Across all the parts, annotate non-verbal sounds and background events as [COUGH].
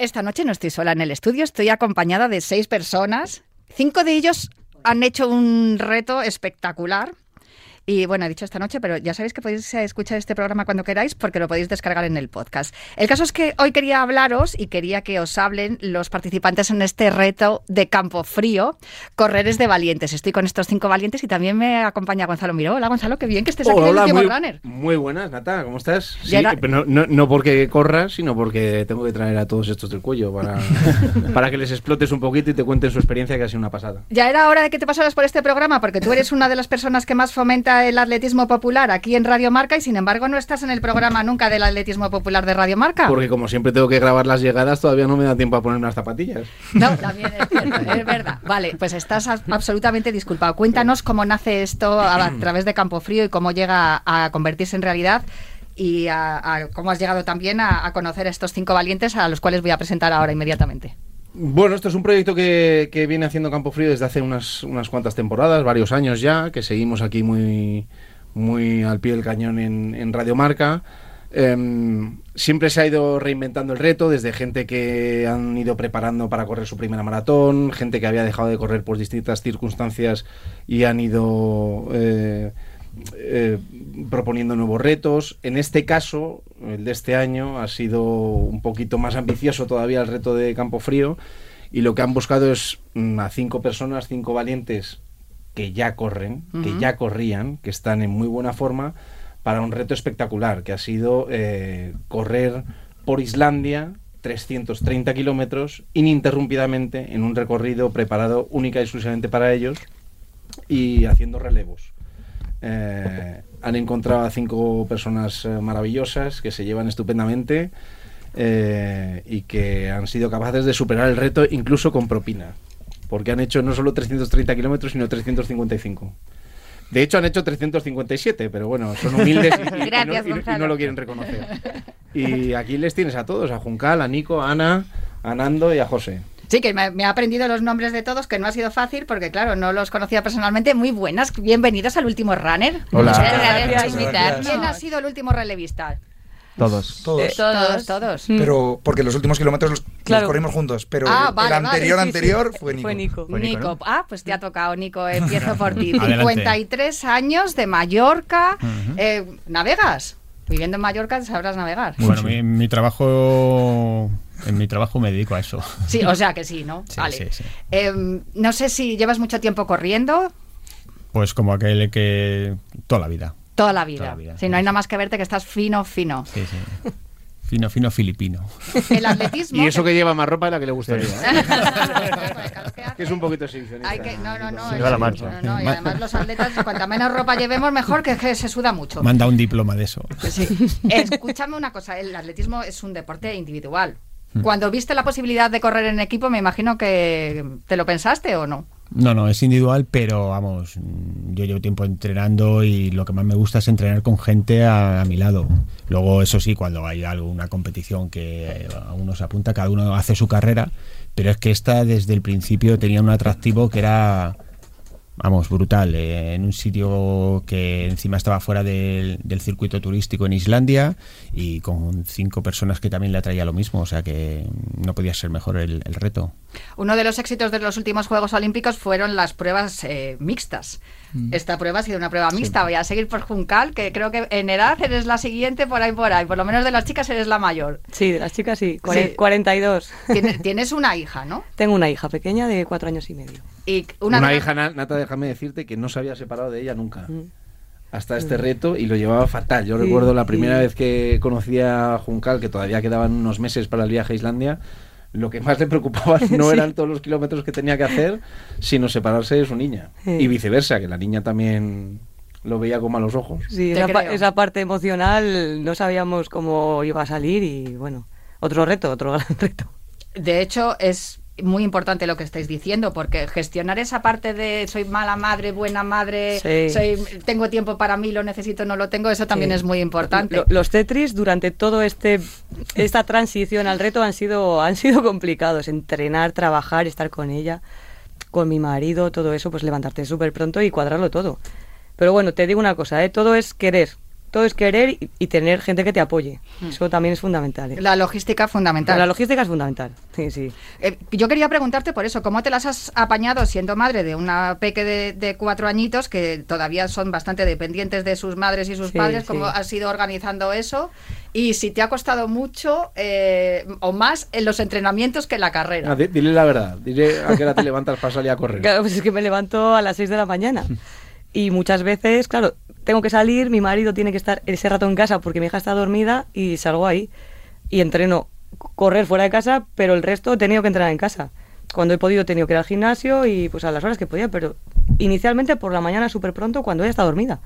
Esta noche no estoy sola en el estudio, estoy acompañada de seis personas. Cinco de ellos han hecho un reto espectacular. Y bueno, he dicho esta noche, pero ya sabéis que podéis escuchar este programa cuando queráis porque lo podéis descargar en el podcast. El caso es que hoy quería hablaros y quería que os hablen los participantes en este reto de Campo Frío, Correres de Valientes. Estoy con estos cinco valientes y también me acompaña Gonzalo Miró. Hola Gonzalo, qué bien que estés aquí en el Hola, último muy, runner. muy buenas, Nata, ¿cómo estás? Sí, era- pero no, no, no porque corras, sino porque tengo que traer a todos estos del cuello para, [LAUGHS] para que les explotes un poquito y te cuenten su experiencia que ha sido una pasada. Ya era hora de que te pasaras por este programa porque tú eres una de las personas que más fomenta el atletismo popular aquí en Radio Marca y sin embargo no estás en el programa nunca del atletismo popular de Radio Marca. Porque como siempre tengo que grabar las llegadas, todavía no me da tiempo a ponerme las zapatillas. No, también es cierto, es verdad. Vale, pues estás absolutamente disculpado. Cuéntanos cómo nace esto a, través de Campo Frío y cómo llega a convertirse en realidad y a, a cómo has llegado también a, a conocer a estos cinco valientes a los cuales voy a presentar ahora inmediatamente. Bueno, esto es un proyecto que, viene haciendo Campo Frío desde hace unas, unas cuantas temporadas, varios años ya, que seguimos aquí muy, muy al pie del cañón en, en Radio Marca. Em, siempre se ha ido reinventando el reto, desde gente que han ido preparando para correr su primera maratón, gente que había dejado de correr por distintas circunstancias y han ido eh, eh, proponiendo nuevos retos. En este caso, el de este año, ha sido un poquito más ambicioso todavía el reto de Campo Frío y lo que han buscado es mm, a cinco personas, cinco valientes que ya corren, que ya corrían, que están en muy buena forma para un reto espectacular que ha sido eh, correr por Islandia 330 kilómetros ininterrumpidamente en un recorrido preparado única y exclusivamente para ellos y haciendo relevos. Eh, han encontrado a cinco personas eh, maravillosas que se llevan estupendamente eh, y que han sido capaces de superar el reto incluso con propina, porque han hecho no solo 330 kilómetros, sino 355. De hecho, han hecho 357, pero bueno, son humildes y, no, y- no lo quieren reconocer. Y aquí les tienes a todos, a Juncal, a Nico, a Ana, a Nando y a José. Sí, que me, me ha aprendido los nombres de todos, que no ha sido fácil porque, claro, no los conocía personalmente. Muy buenas, bienvenidos al último runner. Hola. Muchas gracias gracias. por invitarnos. ¿Quién ha sido el último relevista? Todos. Todos. Todos, todos. Pero porque los últimos kilómetros los, corrimos juntos. Pero Ah, el, vale, el anterior, vale, sí, sí. anterior fue Nico. Fue Nico. Fue Nico, Nico, ¿no? ah, pues te ha tocado, Nico. Empiezo por ti. Adelante. 53 años de Mallorca. Eh, ¿Navegas? Viviendo en Mallorca sabrás navegar. Bueno, mi, mi trabajo. En mi trabajo me dedico a eso. Sí, o sea que sí, ¿no? Sí, vale. sí, sí. Eh, no sé si llevas mucho tiempo corriendo. Pues como aquel que. Toda la vida. Toda la vida. Toda la vida, Si no hay nada más que verte que estás fino, fino. Sí, sí. Fino, fino filipino. El atletismo. Y eso que lleva más ropa de la que le gustaría. Sí. ¿eh? [LAUGHS] [LAUGHS] Que es un poquito que, no, no, no. Se es- va la marcha. no, no, y además los atletas, cuanta menos ropa llevemos, mejor que, que se suda mucho. Manda un diploma de eso. Sí. [LAUGHS] Escúchame una cosa, el atletismo es un deporte individual. Hmm. Cuando viste la posibilidad de correr en equipo, me imagino que te lo pensaste o no. No, no, es individual, pero vamos, yo llevo tiempo entrenando y lo que más me gusta es entrenar con gente a, a mi lado. Luego, eso sí, cuando hay alguna competición que a uno se apunta, cada uno hace su carrera, pero es que esta desde el principio tenía un atractivo que era, vamos, brutal. eh, en un sitio que encima estaba fuera del, del circuito turístico en Islandia y con cinco personas que también le atraía lo mismo, o sea que no podía ser mejor el- el reto. Uno de los éxitos de los últimos Juegos Olímpicos fueron las pruebas eh, mixtas. Mm. Esta prueba ha sido una prueba mixta. Voy a seguir por Juncal, que creo que en edad eres la siguiente por ahí por ahí. Por lo menos de las chicas eres la mayor. Sí, de las chicas sí, cuare- Sí. 42. Tienes, [LAUGHS] tienes una hija, ¿no? Tengo una hija pequeña de cuatro años y medio. Y Una, hija, Na- Nata, déjame decirte que no se había separado de ella nunca. Mm. Hasta este reto y lo llevaba fatal. Yo Sí, recuerdo la primera sí. vez que conocí a Juncal, que todavía quedaban unos meses para el viaje a Islandia. Lo que más le preocupaba [LAUGHS] no Sí. eran todos los kilómetros que tenía que hacer, sino separarse de su niña. Sí. Y viceversa, que la niña también lo veía con malos ojos. Sí, esa, pa- esa parte emocional no sabíamos cómo iba a salir y bueno, otro reto, otro [LAUGHS] gran reto. De hecho, es muy importante lo que estáis diciendo, porque gestionar esa parte de soy mala madre, buena madre, Sí. soy, tengo tiempo para mí, lo necesito, no lo tengo, eso también Sí. es muy importante. Lo- Los Tetris durante todo este esta transición al reto han sido han sido [LAUGHS] complicados, entrenar, trabajar, estar con ella, con mi marido, todo eso, pues levantarte súper pronto y cuadrarlo todo. Pero bueno, te digo una cosa, ¿eh? todo es querer. Todo es querer y, y tener gente que te apoye. Eso también es fundamental. ¿eh? La logística fundamental. La logística es fundamental. Sí, sí. Eh, yo quería preguntarte por eso, ¿cómo te las has apañado siendo madre de una peque de, de cuatro añitos que todavía son bastante dependientes de sus madres y sus Sí, padres? sí. ¿Cómo has ido organizando eso? Y si te ha costado mucho eh, o más en los entrenamientos que en la carrera. Ah, di- dile la verdad, dile a qué hora te [LAUGHS] levantas para salir a correr. Claro, pues es que me levanto a las 6 de la mañana. [LAUGHS] Y muchas veces, claro, tengo que salir, mi marido tiene que estar ese rato en casa porque mi hija está dormida y salgo ahí. Y entreno correr fuera de casa, pero el resto he tenido que entrenar en casa. Cuando he podido he tenido que ir al gimnasio y pues a las horas que podía, pero inicialmente por la mañana súper pronto cuando ella está dormida.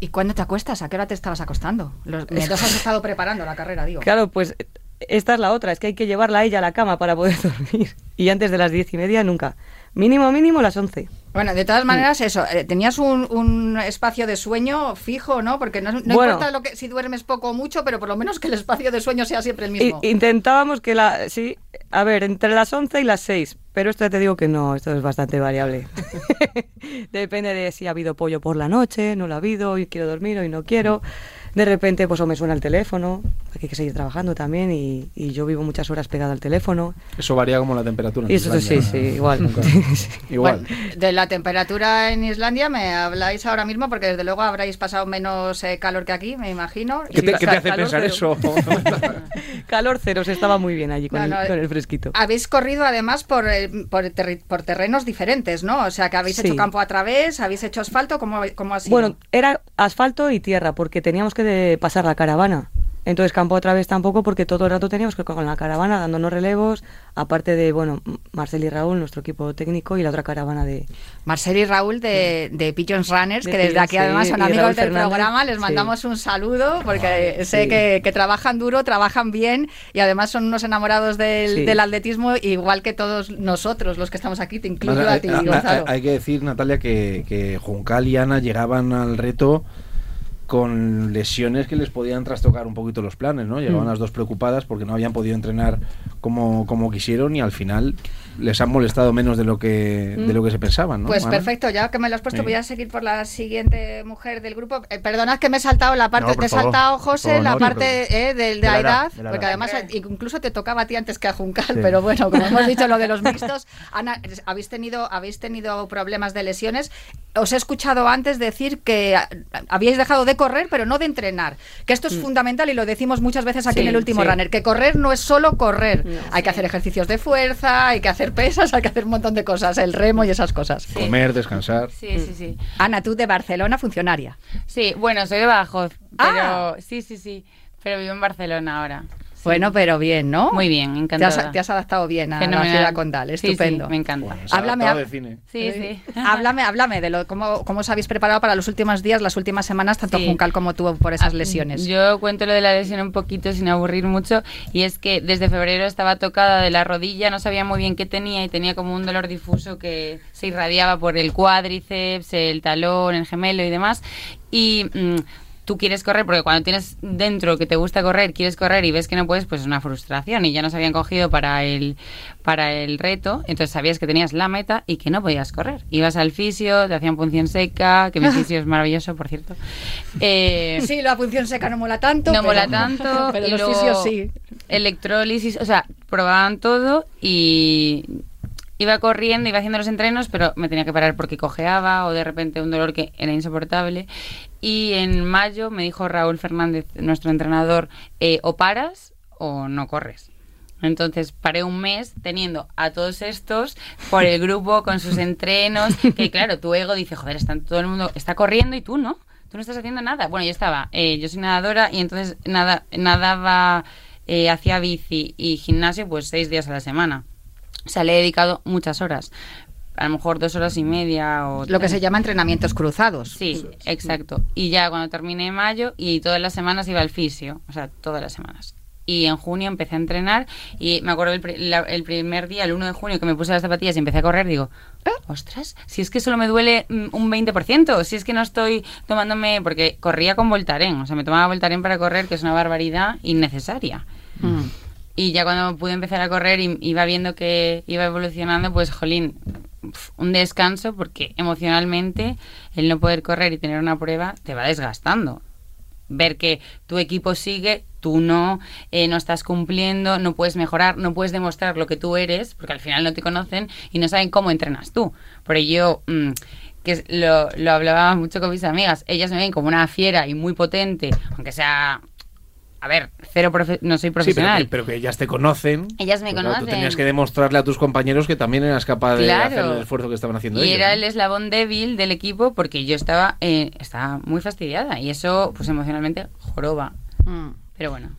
¿Y cuándo te acuestas? ¿A qué hora te estabas acostando? Los, mientras [LAUGHS] has estado preparando la carrera, digo. Claro, pues esta es la otra, es que hay que llevarla a ella a la cama para poder [LAUGHS] dormir. Y antes de las diez y media nunca. Mínimo, mínimo las once. Bueno, de todas maneras, eso, eh, tenías un, un espacio de sueño fijo, ¿no? Porque no, no Bueno. importa lo que, si duermes poco o mucho, pero por lo menos que el espacio de sueño sea siempre el mismo. Intentábamos que la... Sí, a ver, entre las 11 y las 6. Pero esto ya te digo que no, esto es bastante variable. [LAUGHS] Depende de si ha habido pollo por la noche, no lo ha habido, hoy quiero dormir, hoy no quiero. De repente, pues o me suena el teléfono, hay que seguir trabajando también y, y yo vivo muchas horas pegada al teléfono. Eso varía como la temperatura. en eso sí, Islandia. sí, igual. [LAUGHS] Sí. [LAUGHS] Igual. Bueno, de la temperatura en Islandia me habláis ahora mismo, porque desde luego habréis pasado menos eh, calor que aquí, me imagino. ¿Qué te, Sí, qué te hace calor pensar cero. eso? [LAUGHS] Calor cero, se estaba muy bien allí con, No, el, con el fresquito. Habéis corrido además por, eh, por, terri- por terrenos diferentes, ¿no? O sea, que habéis Sí. hecho campo a través, habéis hecho asfalto, ¿cómo, cómo ha sido? Bueno, era asfalto y tierra, porque teníamos que de- pasar la caravana. Entonces campo otra vez tampoco, porque todo el rato teníamos que ir con la caravana dándonos relevos, aparte de, bueno, Marcel y Raúl, nuestro equipo técnico, y la otra caravana de... Marcel y Raúl de, de Pigeons Runners, De que desde aquí además son amigos Raúl del Fernández, programa, les sí. mandamos un saludo porque sé sí. que, que trabajan duro, trabajan bien y además son unos enamorados del, Sí. del atletismo, igual que todos nosotros los que estamos aquí, te incluyo a ti, hay- hay- Gonzalo. hay que decir, Natalia, que, que Juncal y Ana llegaban al reto con lesiones que les podían trastocar un poquito los planes, ¿no? Llegaban Mm. las dos preocupadas porque no habían podido entrenar como, como quisieron y al final les han molestado menos de lo que, de lo que se pensaban, ¿no? Pues Ana? perfecto, ya que me lo has puesto, Sí. voy a seguir por la siguiente mujer del grupo. Eh, perdonad que me he saltado la parte, No, te he saltado, José, la no, parte eh, de, de De la la edad, edad, de la porque edad. además eh, incluso te tocaba a ti antes que a Juncal, Sí. pero bueno, como hemos dicho lo de los [LAUGHS] mixtos, Ana, habéis tenido, habéis tenido problemas de lesiones. Os he escuchado antes decir que habíais dejado de correr, pero no de entrenar. Que esto es fundamental y lo decimos muchas veces aquí Mm. Sí, en el último sí. runner, que correr no es solo correr. No. hay que hacer ejercicios de fuerza, hay que hacer pesas, hay que hacer un montón de cosas, el remo y esas cosas. Comer, descansar. Sí, sí, sí. Ana, tú de Barcelona, funcionaria. Sí, bueno, soy de Badajoz, pero Ah. sí, sí, sí, pero vivo en Barcelona ahora. Bueno, pero bien, ¿no? Muy bien, Te encantada. has, te has adaptado bien a la ciudad condal, Sí, sí, estupendo. me encanta. Ha Háblame, de cine. Sí, sí. [LAUGHS] háblame, háblame de lo, cómo, cómo os habéis preparado para los últimos días, las últimas semanas, tanto Sí. Juncal como tú por esas Ah, lesiones. Yo cuento lo de la lesión un poquito sin aburrir mucho y es que desde febrero estaba tocada de la rodilla, no sabía muy bien qué tenía y tenía como un dolor difuso que se irradiaba por el cuádriceps, el talón, el gemelo y demás y mm, tú quieres correr porque cuando tienes dentro que te gusta correr, quieres correr y ves que no puedes, pues es una frustración y ya nos habían cogido para el para el reto, entonces sabías que tenías la meta y que no podías correr. Ibas al fisio, te hacían punción seca, que mi [LAUGHS] fisio es maravilloso, por cierto. Eh, sí, la función seca no mola tanto. no pero- mola tanto. [LAUGHS] pero y los fisios sí. Electrólisis, o sea, probaban todo y iba corriendo, iba haciendo los entrenos, pero me tenía que parar porque cojeaba o de repente un dolor que era insoportable. Y en mayo me dijo Raúl Fernández, nuestro entrenador, eh, o paras o no corres. Entonces paré un mes teniendo a todos estos por el grupo con sus entrenos, que [LAUGHS] claro, tu ego dice, joder, están, todo el mundo está corriendo y tú no, tú no estás haciendo nada. Bueno, yo estaba, eh, yo soy nadadora y entonces nada, nadaba, eh, hacía bici y gimnasio pues seis días a la semana. O sea, le he dedicado muchas horas, a lo mejor dos horas y media o Lo que se llama entrenamientos cruzados. Sí, exacto. Y ya cuando terminé mayo y todas las semanas iba al fisio, o sea, todas las semanas. Y en junio empecé a entrenar y me acuerdo el, la- el primer día, el 1 de junio, que me puse las zapatillas y empecé a correr, digo, ostras, si es que solo me duele mm, un 20%, si es que no estoy tomándome, porque corría con Voltaren, o sea, me tomaba Voltaren para correr, que es una barbaridad innecesaria. Mm. Y ya cuando pude empezar a correr y iba viendo que iba evolucionando, pues jolín, un descanso porque emocionalmente el no poder correr y tener una prueba te va desgastando. ver que tu equipo sigue, tú no, eh, no estás cumpliendo, no puedes mejorar, no puedes demostrar lo que tú eres, porque al final no te conocen y no saben cómo entrenas tú. Por ello, mm, que lo, lo hablaba mucho con mis amigas, ellas me ven como una fiera y muy potente, aunque sea, a ver, cero profe- no soy Sí, pero profesional. que, pero que ellas te conocen. Ellas me Pues claro, Tú conocen. tenías que demostrarle a tus compañeros que también eras capaz de Claro. hacer el esfuerzo que estaban haciendo Y ellos. era ¿no? el eslabón débil del equipo porque yo estaba, eh, estaba muy fastidiada y eso, pues emocionalmente, joroba. Mm. Pero bueno.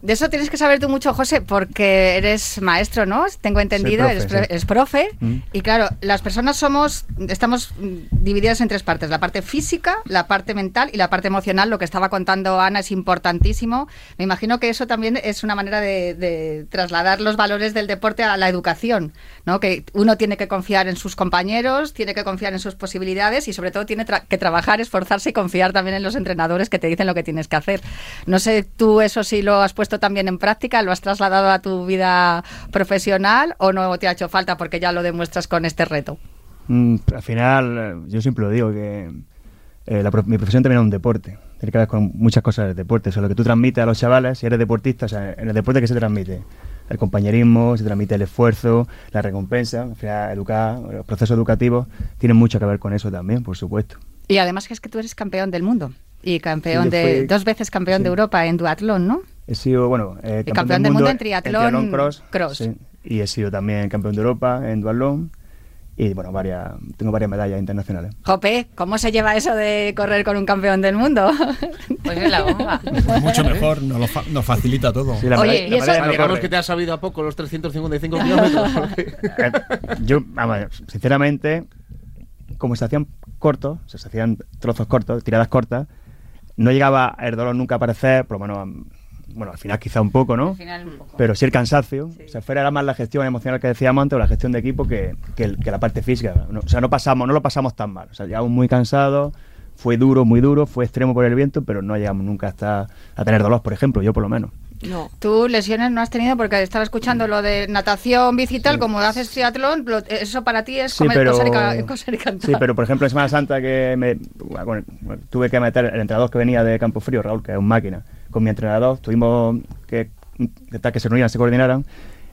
De eso tienes que saber tú mucho, José, porque eres maestro, ¿no? Tengo entendido, profe, eres, pro- sí. eres profe. Mm. Y claro, las personas somos, estamos divididas en tres partes: la parte física, la parte mental y la parte emocional. Lo que estaba contando Ana es importantísimo. Me imagino que eso también es una manera de, de trasladar los valores del deporte a la educación, ¿no? Que uno tiene que confiar en sus compañeros, tiene que confiar en sus posibilidades y sobre todo tiene tra- que trabajar, esforzarse y confiar también en los entrenadores que te dicen lo que tienes que hacer. No sé, tú eso sí lo has puesto también en práctica, lo has trasladado a tu vida profesional o no te ha hecho falta porque ya lo demuestras con este reto. Mm, al final, eh, yo siempre lo digo, que eh, la mi profesión también es un deporte. Tiene que ver con muchas cosas del deporte. O sea, lo que tú transmites a los chavales, si eres deportista, o sea, en el deporte que se transmite. El compañerismo, se transmite el esfuerzo, la recompensa, al final, educar, los procesos educativos tienen mucho que ver con eso también, por supuesto. Y además que es que tú eres campeón del mundo y campeón Sí, de fui- dos veces campeón sí. de Europa en duatlón, ¿no? He sido, bueno, eh, Y campeón del mundo en triatlón cross, cross. sí. y he sido también campeón de Europa en duatlón y bueno, varias, tengo varias medallas internacionales. Jope, ¿cómo se lleva eso de correr con un campeón del mundo? [LAUGHS] Pues es la bomba. Pues mucho mejor, nos, lo fa- nos facilita todo. Sí, la Oye, y eso- no Digamos que te ha sabido a poco los 355 kilómetros. [LAUGHS] Eh, yo, vamos, sinceramente, como se hacían cortos, se hacían trozos cortos, tiradas cortas, no llegaba el dolor nunca a aparecer, por lo menos, bueno, al final quizá un poco, ¿no? Al final un poco. Pero sí el cansancio, o sea, fuera era más la gestión emocional que decíamos antes o la gestión de equipo que, que, el- que la parte física. No- o sea, no pasamos, no lo pasamos tan mal. O sea, llegamos muy cansados, fue duro, muy duro, fue extremo por el viento, pero no llegamos nunca hasta a tener dolor, por ejemplo, yo por lo menos. No. Tú lesiones no has tenido porque estaba escuchando lo de natación, bici y tal, como haces triatlón, lo- eso para ti es Sí, comer, pero, coser, y ca- [LAUGHS] coser y cantar. sí, pero por ejemplo en Semana Santa que me, bueno, tuve que meter el entrenador que venía de Campo Frío, Raúl, que es un máquina, con mi entrenador, tuvimos que intentar que se reunieran, se coordinaran.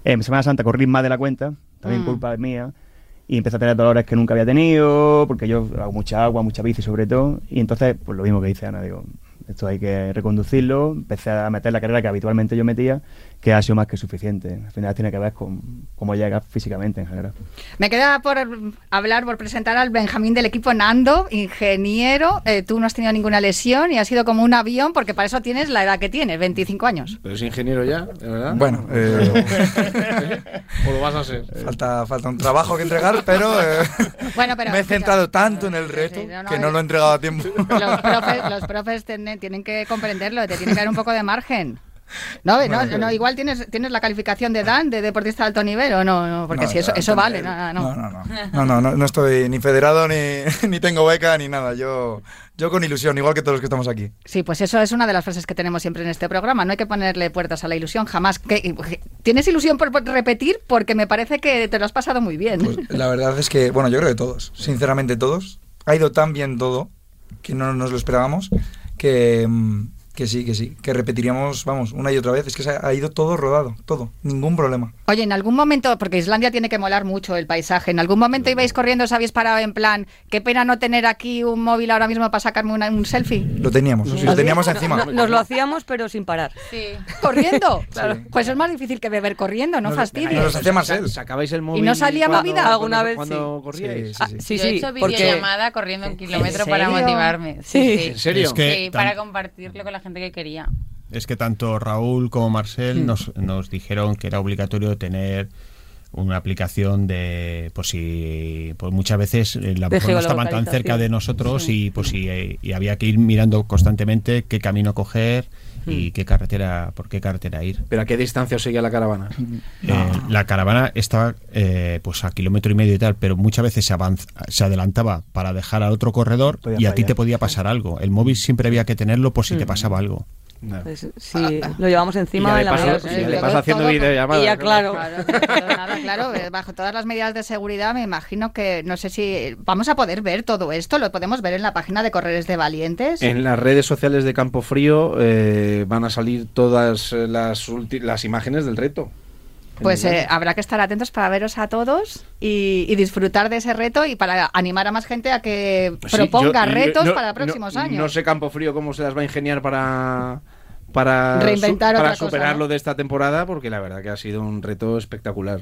En Semana Santa corrí más de la cuenta, también Mm. culpa mía, y empecé a tener dolores que nunca había tenido, porque yo hago mucha agua, mucha bici sobre todo, y entonces, pues lo mismo que dice Ana, digo, esto hay que reconducirlo, empecé a meter la carrera que habitualmente yo metía, que ha sido más que suficiente. Al final tiene que ver con cómo llegas físicamente en general. Me queda por hablar, por presentar al Benjamín del equipo Nando, ingeniero. Eh, tú no has tenido ninguna lesión y has sido como un avión porque para eso tienes la edad que tienes, 25 años. Pero es ingeniero ya, ¿de verdad? Bueno, eh, ¿O [LAUGHS] lo vas a ser? falta, falta un trabajo que entregar, pero, eh, [LAUGHS] Bueno, pero me he escucha, centrado tanto en el reto Sí, no, no, que no eh, lo he entregado a tiempo. [LAUGHS] Los profes, los profes tienen, tienen que comprenderlo, te tienen que dar un poco de margen. No, no, no, igual tienes, tienes la calificación de Dan, de deportista de alto nivel, o no, no porque si eso, eso vale. No no. No, no, no, estoy ni federado, ni, [LAUGHS] ni tengo beca, ni nada. Yo, yo con ilusión, igual que todos los que estamos aquí. Sí, pues eso es una de las frases que tenemos siempre en este programa. No hay que ponerle puertas a la ilusión jamás. Que, ¿Tienes ilusión por, repetir? Porque me parece que te lo has pasado muy bien. Pues, la verdad es que, bueno, yo creo que todos, sinceramente todos. Ha ido tan bien todo que no nos lo esperábamos que mm, que sí, que sí, que repetiríamos, vamos, una y otra vez. Es que se ha, ido todo rodado, todo, ningún problema. Oye, en algún momento, porque Islandia tiene que molar mucho el paisaje, en algún momento ibais corriendo, os habéis parado en plan, qué pena no tener aquí un móvil ahora mismo para sacarme una- un selfie. Lo teníamos, sí, lo teníamos encima. No- nos lo hacíamos, pero sin parar. Sí. ¿Corriendo? [LAUGHS] Claro. Pues es más difícil que beber corriendo, no fastidies. nos hacía Marcel. Sacabais el móvil. no salía cuando- movida? Alguna vez cuando sí. corríais? Sí, Ah, sí, sí. sí, Yo he hecho porque videollamada corriendo un kilómetro para motivarme. Sí. ¿En serio? Es que Sí, tan- para compartirlo con la gente que quería. Es que tanto Raúl como Marcel nos, nos dijeron que era obligatorio tener una aplicación de pues si pues muchas veces eh, la, no estaban tan cerca de nosotros y pues si eh, y había que ir mirando constantemente qué camino coger y qué carretera por qué carretera ir ¿Pero a qué distancia os seguía la caravana? Eh, la caravana estaba eh, pues a kilómetro y medio y tal, pero muchas veces se, avanz- se adelantaba para dejar al otro corredor Podía y a ti te podía pasar algo. El móvil siempre había que tenerlo por si te pasaba algo. No. Pues, sí, lo llevamos encima ya en de la paso- medida y ya posible. de paso haciendo videollamadas. Y ya, claro. Claro, claro, eh, [LAUGHS] bajo todas las medidas de seguridad me imagino que, no sé si vamos a poder ver todo esto, lo podemos ver en la página de Correres de Valientes. En las redes sociales de Campo Frío eh, van a salir todas las, las imágenes del reto. Pues eh, habrá que estar atentos para veros a todos y, y disfrutar de ese reto y para animar a más gente a que Sí, proponga yo- yo- retos no- para próximos no- años. No sé Campo Frío cómo se las va a ingeniar para para, Reinventar para otra cosa, superar ¿no? lo de esta temporada, porque la verdad que ha sido un reto espectacular.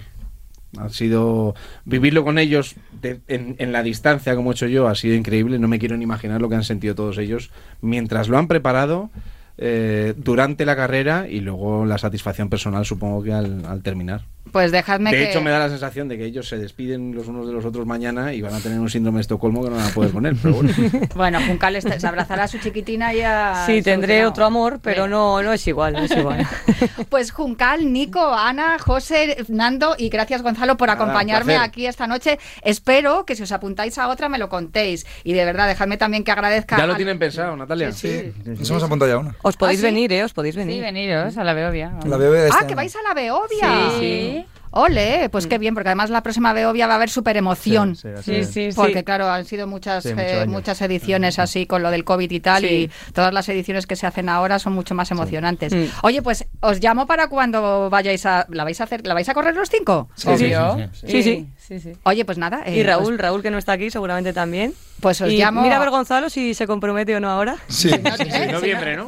Ha sido vivirlo con ellos de- en, en la distancia, como he hecho yo, ha sido increíble. No me quiero ni imaginar lo que han sentido todos ellos mientras lo han preparado eh, durante la carrera y luego la satisfacción personal, supongo que al, al terminar. Pues dejadme De que... hecho, me da la sensación de que ellos se despiden los unos de los otros mañana y van a tener un síndrome de Estocolmo que no van a poder poner. Pero bueno. [LAUGHS] Bueno, Juncal este- se abrazará a su chiquitina y a... Sí, tendré solucionado. otro amor, pero Bien. no, no es igual, no es igual. [LAUGHS] Pues Juncal, Nico, Ana, José, Nando y gracias Gonzalo por Nada, un acompañarme aquí esta noche. Espero que si os apuntáis a otra me lo contéis. Y de verdad, dejadme también que agradezca... Ya lo al- tienen pensado, Natalia. Sí, nos hemos apuntado ya una. Os podéis ¿Ah, sí? venir, ¿eh? Os podéis Sí, venir. veniros a la Beovia. La bebé de este Ah, año. que vais a la Beovia. Sí. Ole, pues qué bien, porque además la próxima Beovia va a haber super emoción. Sí, sí, Sí. Porque claro, han sido muchas eh, muchas ediciones así con lo del COVID y tal Sí. y todas las ediciones que se hacen ahora son mucho más emocionantes. Mm. Oye, pues os llamo para cuando vayáis a la vais a hacer, la vais a correr los cinco. Sí, Obvio. sí, sí, sí. Sí, sí. sí, sí. Oye, pues nada. eh, Y Raúl, os- Raúl que no está aquí, seguramente también. pues os y llamo. mira a ver Gonzalo si se compromete o no ahora. Sí. En noviembre, ¿no?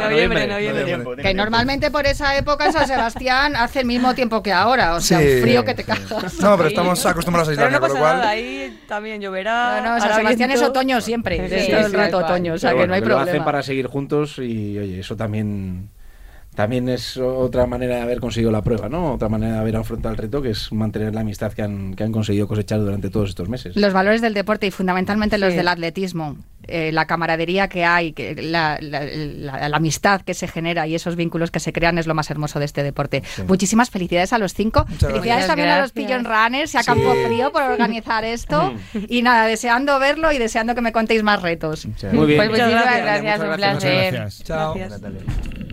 Noviembre, noviembre. Tiempo, Que normalmente por esa época en San [LAUGHS] Sebastián hace el mismo tiempo que ahora, o sea, Sí. un frío que te cagas. No, pero estamos acostumbrados a Pero Islandia, no con lo cual. nada, ahí también lloverá. No, no, San Sebastián es otoño siempre, Sí, es todo el sí, rato otoño, o sea que no hay que lo hacen problema. para seguir juntos y oye, eso también también es otra manera de haber conseguido la prueba, ¿no? Otra manera de haber afrontado el reto que es mantener la amistad que han, que han conseguido cosechar durante todos estos meses. Los valores del deporte y fundamentalmente los del atletismo, eh, la camaradería que hay, que la, la- la- la amistad que se genera y esos vínculos que se crean es lo más hermoso de este deporte. Muchísimas felicidades a los cinco. Muchas felicidades gracias. también a los. Pigeon Runners y a Campo Frío por organizar esto. y nada, deseando verlo y deseando que me contéis más retos. Muchas Muy bien. Pues muchísimas Muchas gracias, gracias. un Muchas placer. gracias. Chao.